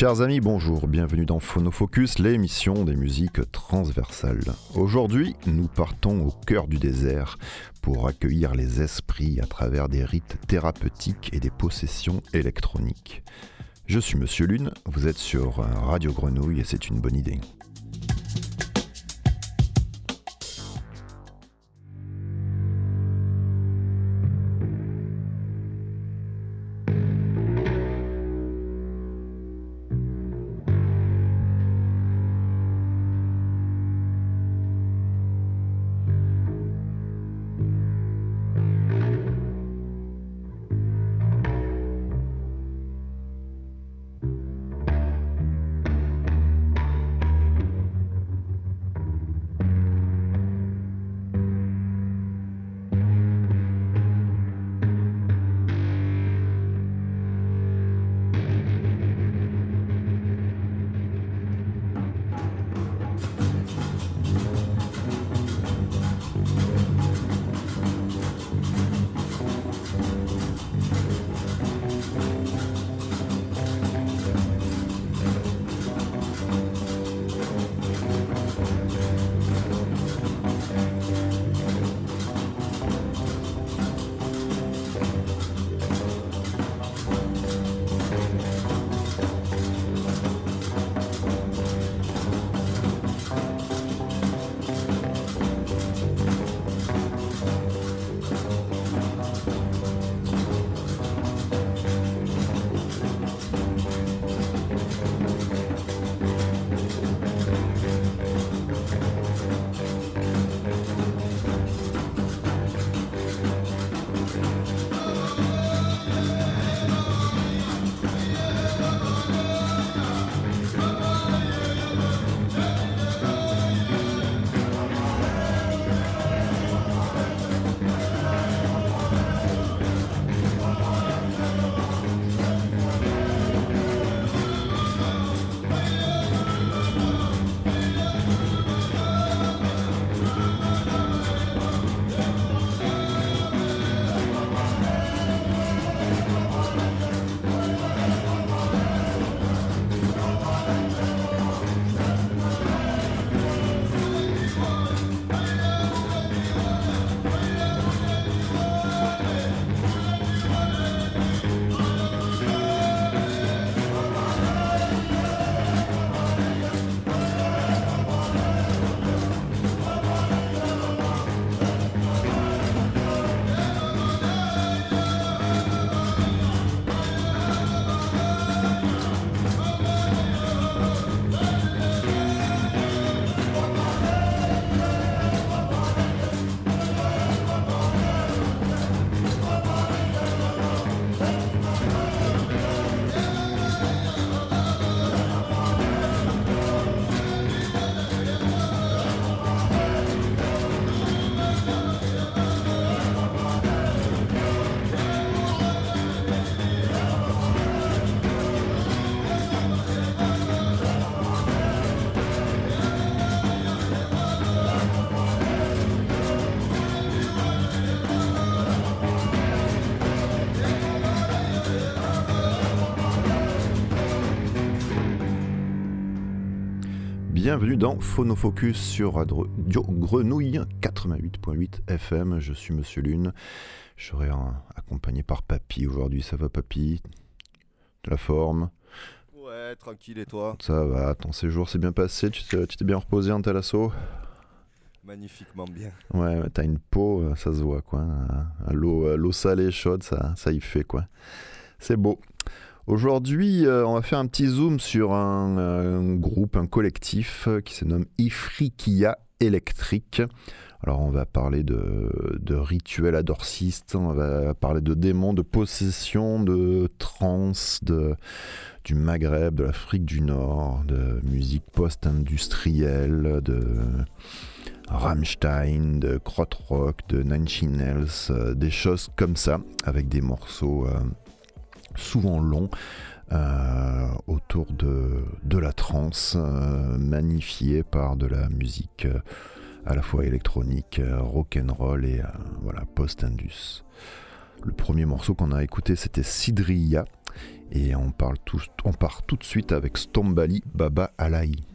Chers amis, bonjour, bienvenue dans Phonofocus, l'émission des musiques transversales. Aujourd'hui, nous partons au cœur du désert pour accueillir les esprits à travers des rites thérapeutiques et des possessions électroniques. Je suis Monsieur Lune, vous êtes sur Radio Grenouille et c'est une bonne idée. Bienvenue dans Phonofocus sur Radio Grenouille 88.8 FM. Je suis Monsieur Lune. Je serai accompagné par Papy aujourd'hui. Ça va, Papy? De la forme? Ouais, tranquille et toi? Ça va, ton séjour s'est bien passé? Tu t'es bien reposé en tel assaut? Magnifiquement bien. Ouais, t'as une peau, euh, ça se voit quoi. Euh, l'eau salée, chaude, ça, ça y fait quoi. C'est beau. Aujourd'hui, euh, on va faire un petit zoom sur un, groupe, un collectif euh, qui se nomme Ifriqiya Electric. Alors on va parler de, rituels adorcistes, on va parler de démons, de possession, de trance, du Maghreb, de l'Afrique du Nord, de musique post-industrielle, de Rammstein, de Krautrock, de Nine Nails, euh, des choses comme ça, avec des morceaux souvent long, euh, autour de, la trance, euh, magnifiée par de la musique euh, à la fois électronique, rock and roll et post-indus. Le premier morceau qu'on a écouté, c'était Sidria, Et on part tout de suite avec Stombali Baba Alaï.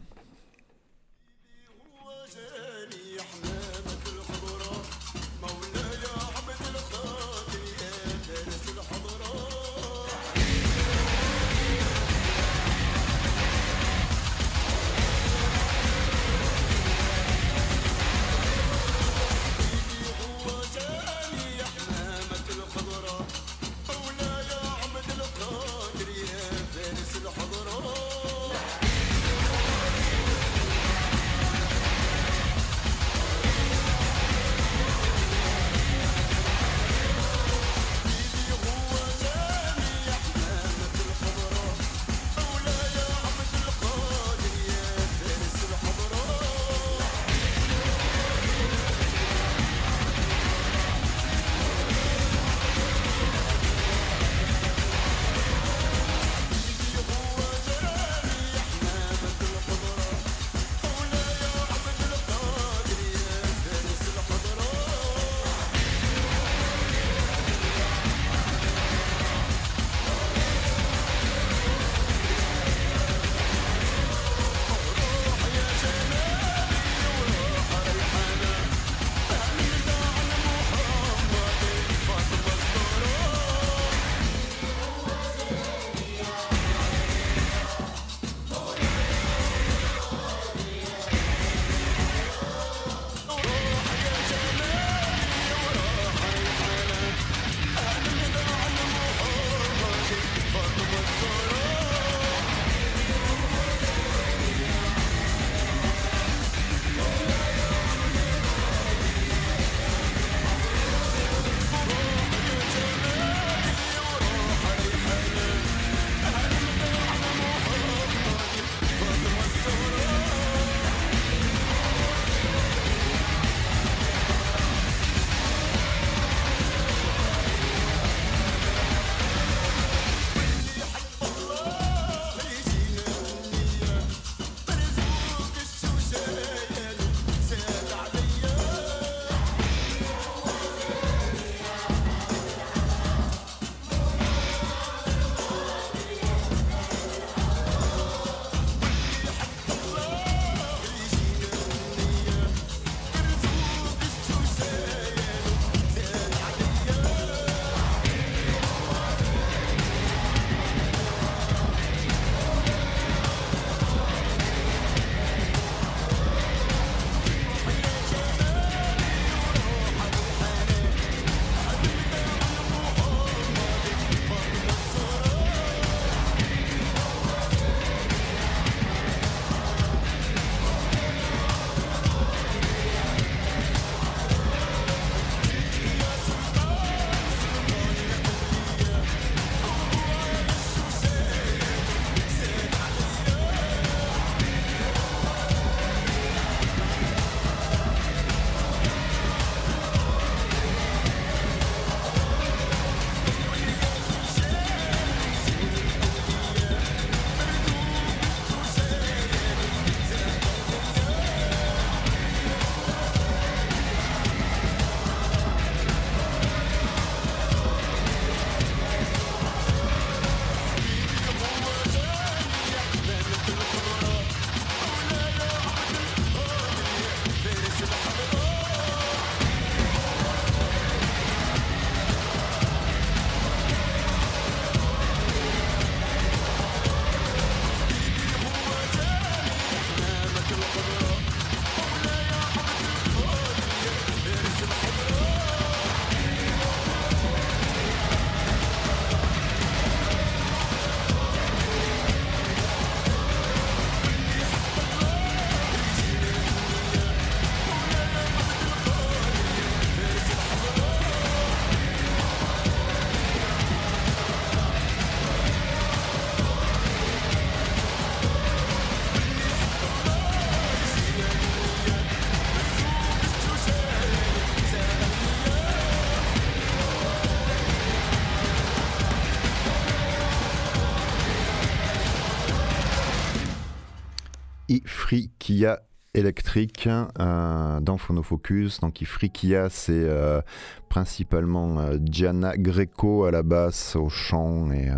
Ifriqiya électrique euh, dans Phonofocus. Donc Ifrikia, c'est euh, principalement euh, Gianna Greco à la basse, au chant et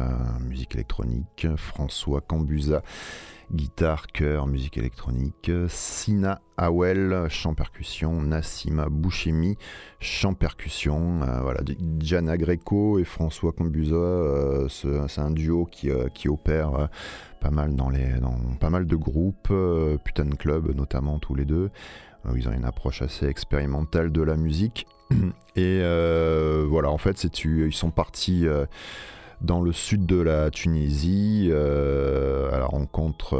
musique électronique, François Cambusa guitare, chœur, musique électronique, Sina Awel, chant percussion, Nassima Bouchemi, chant percussion, voilà, Gianna Greco et François Cambusa, c'est un duo qui, qui opère pas mal dans, les, dans pas mal de groupes, euh, Putain Club notamment tous les deux. Euh, ils ont une approche assez expérimentale de la musique. Et euh, voilà, en fait, ils sont partis dans le sud de la Tunisie à la rencontre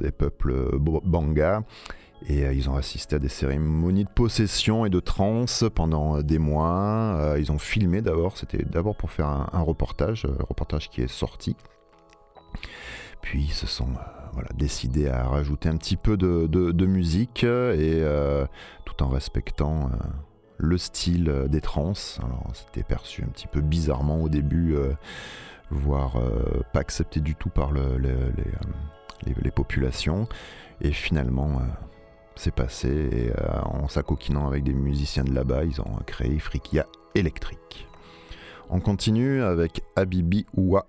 des peuples Banga. Et ils ont assisté à des cérémonies de possession et de trance pendant des mois. ils ont filmé d'abord, c'était d'abord pour faire un, reportage, un reportage qui est sorti. Puis ils se sont euh, voilà, décidés à rajouter un petit peu de, musique et euh, tout en respectant euh, le style des trans. Alors c'était perçu un petit peu bizarrement au début, voire pas accepté du tout par le, les, populations. Et finalement, c'est passé et en s'acoquinant avec des musiciens de là-bas, ils ont créé Frikia électrique. On continue avec Abibi Ouwa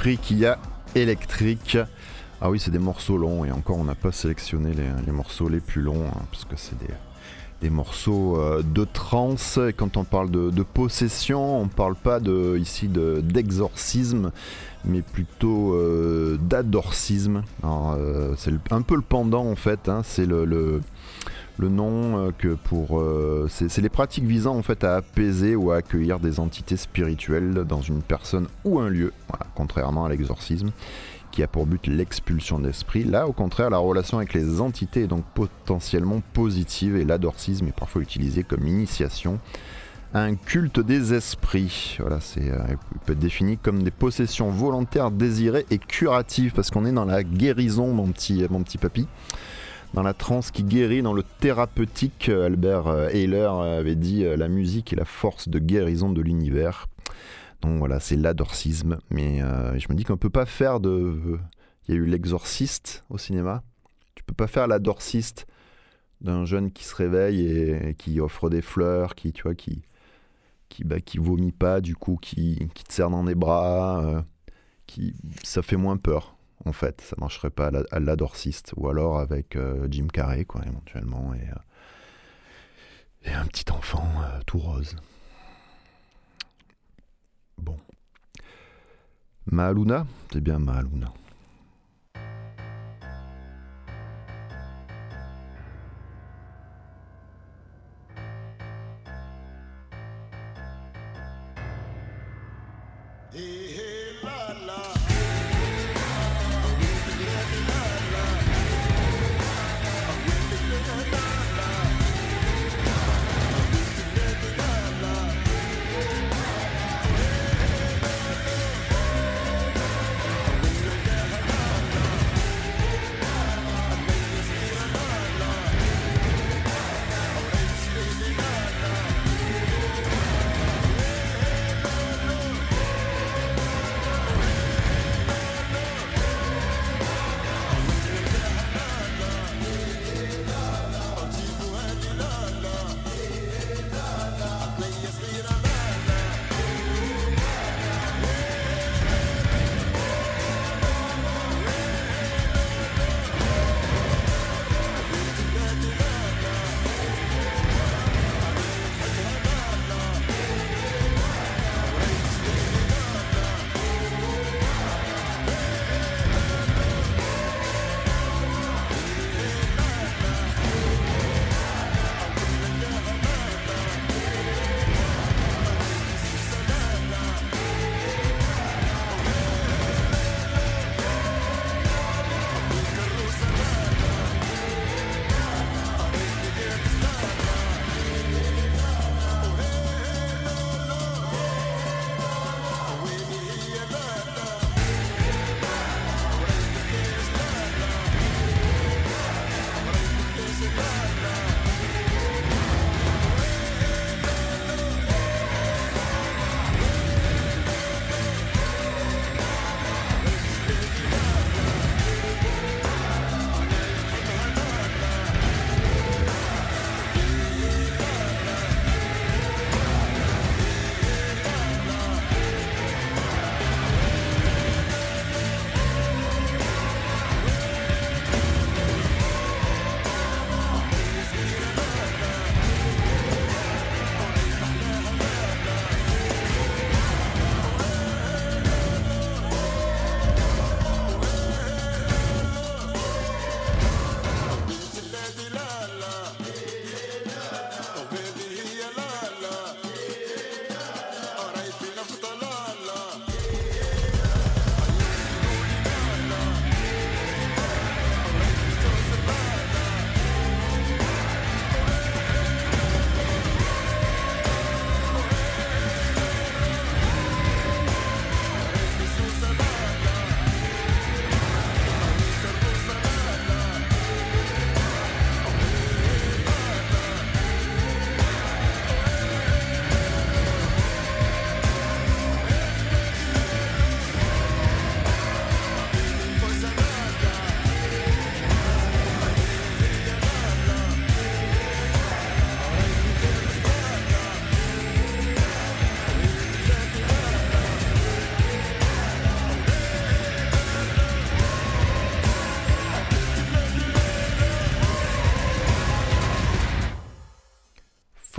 Djouani. Ifriqiya électrique. Ah oui, c'est des morceaux longs et encore on n'a pas sélectionné les, morceaux les plus longs hein, parce que c'est des, des, morceaux euh, de trance. Et quand on parle de, possession, on parle pas de, ici d'exorcisme, mais plutôt euh, d'adorcisme. Euh, c'est un peu le pendant en fait. Hein, c'est le, nom que pour c'est les pratiques visant en fait à apaiser ou à accueillir des entités spirituelles dans une personne ou un lieu. contrairement à l'exorcisme qui a pour but l'expulsion d'esprit. Là, au contraire, la relation avec les entités est donc potentiellement positive et l'adorsisme est parfois utilisé comme initiation un culte des esprits. Voilà, c'est euh, peut être défini comme des possessions volontaires, désirées et curatives, parce qu'on est dans la guérison, mon petit, mon petit papy. Dans la transe qui guérit, dans le thérapeutique, Albert Ehler avait dit euh, la musique est la force de guérison de l'univers. Donc voilà, c'est l'adorcisme. Mais euh, je me dis qu'on peut pas faire de. Il y a eu l'exorciste au cinéma. Tu peux pas faire l'adorciste d'un jeune qui se réveille et, qui offre des fleurs, qui, tu vois, qui, qui, bah, qui vomit pas, du coup, qui, qui te serre dans les bras. Euh, qui, ça fait moins peur, en fait. Ça marcherait pas à l'adorciste. Ou alors avec euh, Jim Carrey, quoi, éventuellement. Et, et un petit enfant tout rose. Bon. Maaluna C'est bien Maaluna.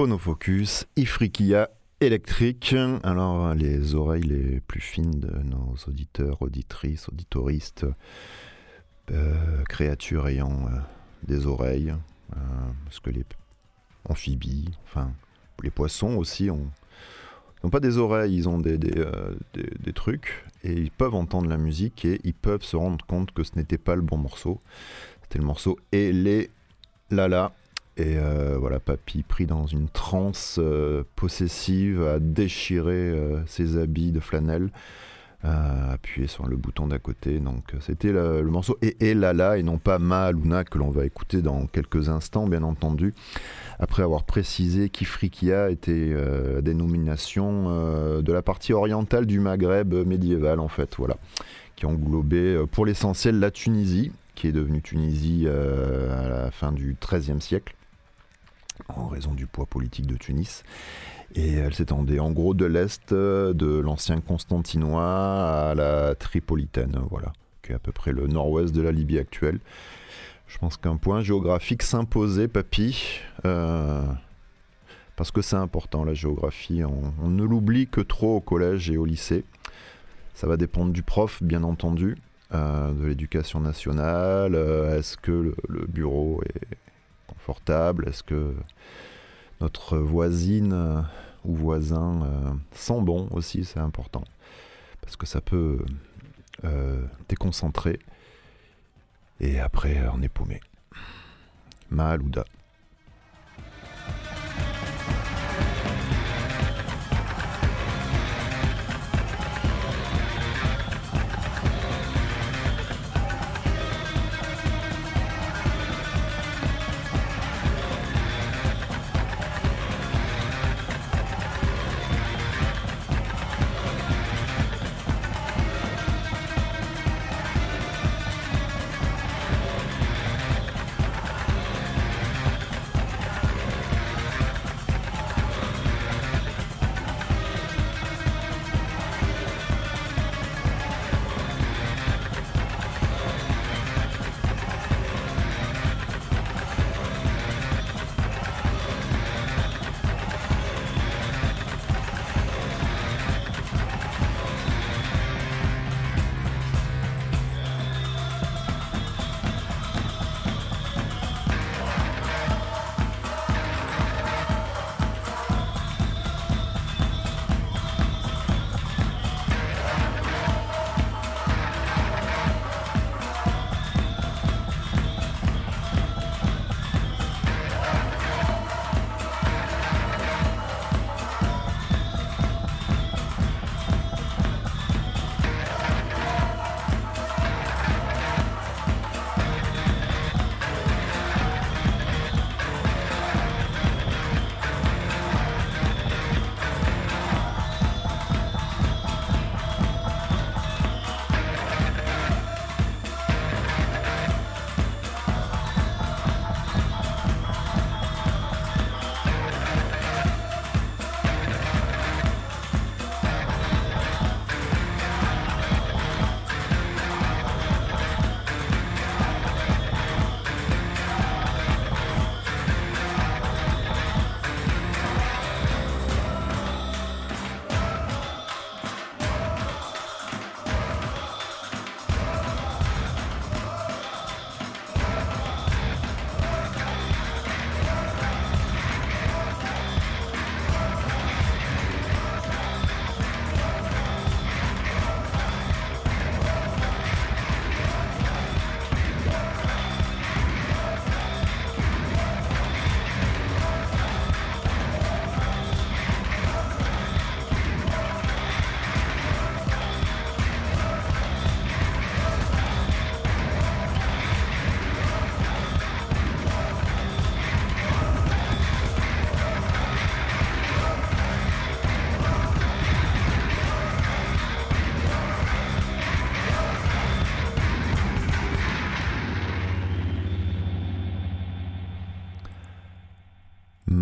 Phonofocus, Ifrikia électrique. Alors, les oreilles les plus fines de nos auditeurs, auditrices, auditoristes, euh, créatures ayant euh, des oreilles, euh, parce que les amphibies, enfin, les poissons aussi ont, n'ont pas des oreilles, ils ont des, des, des, trucs, et ils peuvent entendre la musique et ils peuvent se rendre compte que ce n'était pas le bon morceau. C'était le morceau Et les Lala et euh, voilà, papy pris dans une transe euh, possessive, à déchirer euh, ses habits de flanelle, à appuyer sur le bouton d'à côté. Donc c'était le, morceau Et, et Lala et non pas Ma Luna que l'on va écouter dans quelques instants, bien entendu. Après avoir précisé qu'Ifriqiya était dénomination de la partie orientale du Maghreb médiéval, en fait, voilà, qui englobait pour l'essentiel la Tunisie, qui est devenue Tunisie à la fin du XIIIe siècle en raison du poids politique de Tunis. Et elle s'étendait en gros de l'est de l'ancien Constantinois à la Tripolitaine, voilà, qui est à peu près le nord-ouest de la Libye actuelle. Je pense qu'un point géographique s'imposait, papy, euh, parce que c'est important la géographie. On, ne l'oublie que trop au collège et au lycée. Ça va dépendre du prof, bien entendu, euh, de l'éducation nationale. Euh, est-ce que le bureau est Est-ce que notre voisine euh, ou voisin euh, sent bon aussi? C'est important. Parce que ça peut euh, déconcentrer. Et après on est paumé.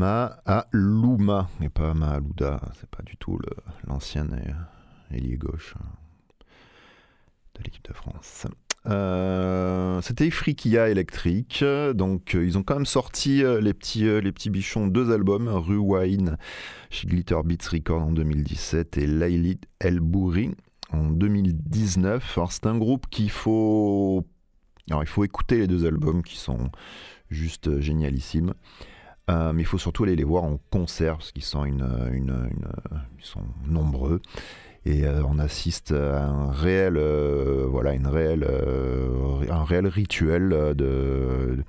Malouda. Ma'alouma, et pas Ma'alouda, c'est pas du tout l'ancienne ailier gauche hein, de l'équipe de France. Euh, c'était Ifriqiya électrique. Donc, ils ont quand même sorti les, petits, les petits bichons deux albums, Rue Wine chez Glitter Beats Record en 2017 et Lailit El Bouri en 2019. Alors, c'est un groupe qu'il faut. Alors, il faut écouter les deux albums qui sont juste génialissimes. Euh, mais il faut surtout aller les voir en concert parce qu'ils sont, une, nombreux. Et euh, on assiste à un réel, euh, une réelle, rituel de,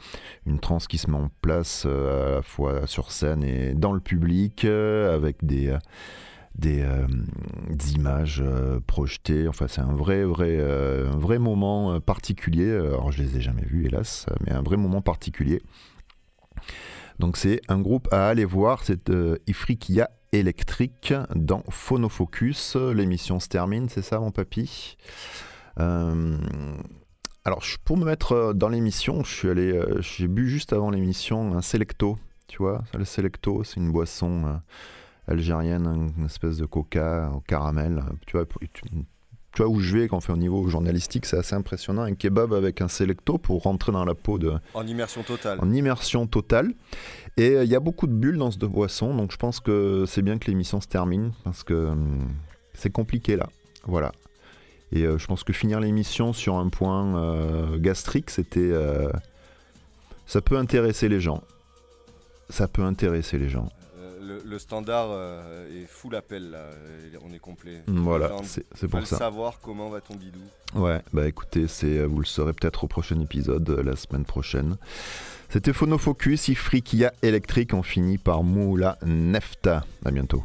une transe qui se met en place à la fois sur scène et dans le public avec des images projetées. Enfin, c'est un vrai, vrai, vrai moment particulier. Alors, je les ai jamais vus, hélas, mais un vrai moment particulier. Donc c'est un groupe à aller voir, c'est euh, Ifriqiya électrique dans Phonofocus. L'émission se termine, c'est ça mon papy? Euh, Alors pour me mettre euh, dans l'émission, allé, j'ai bu juste avant l'émission un Selecto, tu vois? Le Selecto, c'est une boisson algérienne, une espèce de coca au caramel. Tu vois, tu vois où je vais quand on fait au niveau journalistique, c'est assez impressionnant. Un kebab avec un selecto pour rentrer dans la peau de. En immersion totale. En immersion totale. Et euh, il y a beaucoup de bulles dans ce boisson, donc je pense que c'est bien que l'émission se termine parce que hum, c'est compliqué là. Voilà. Et euh, je pense que finir l'émission sur un point euh, gastrique, c'était. ça peut intéresser les gens. Ça peut intéresser les gens le, standard euh, est full appel là, on est complet. Voilà, c'est pour ça. savoir comment va ton bidou. Ouais, bah écoutez, c'est euh, vous le saurez peut-être au prochain épisode euh, la semaine prochaine. C'était Phonofocus, Ifrikia électrique, on finit par Moula Nefta. À bientôt.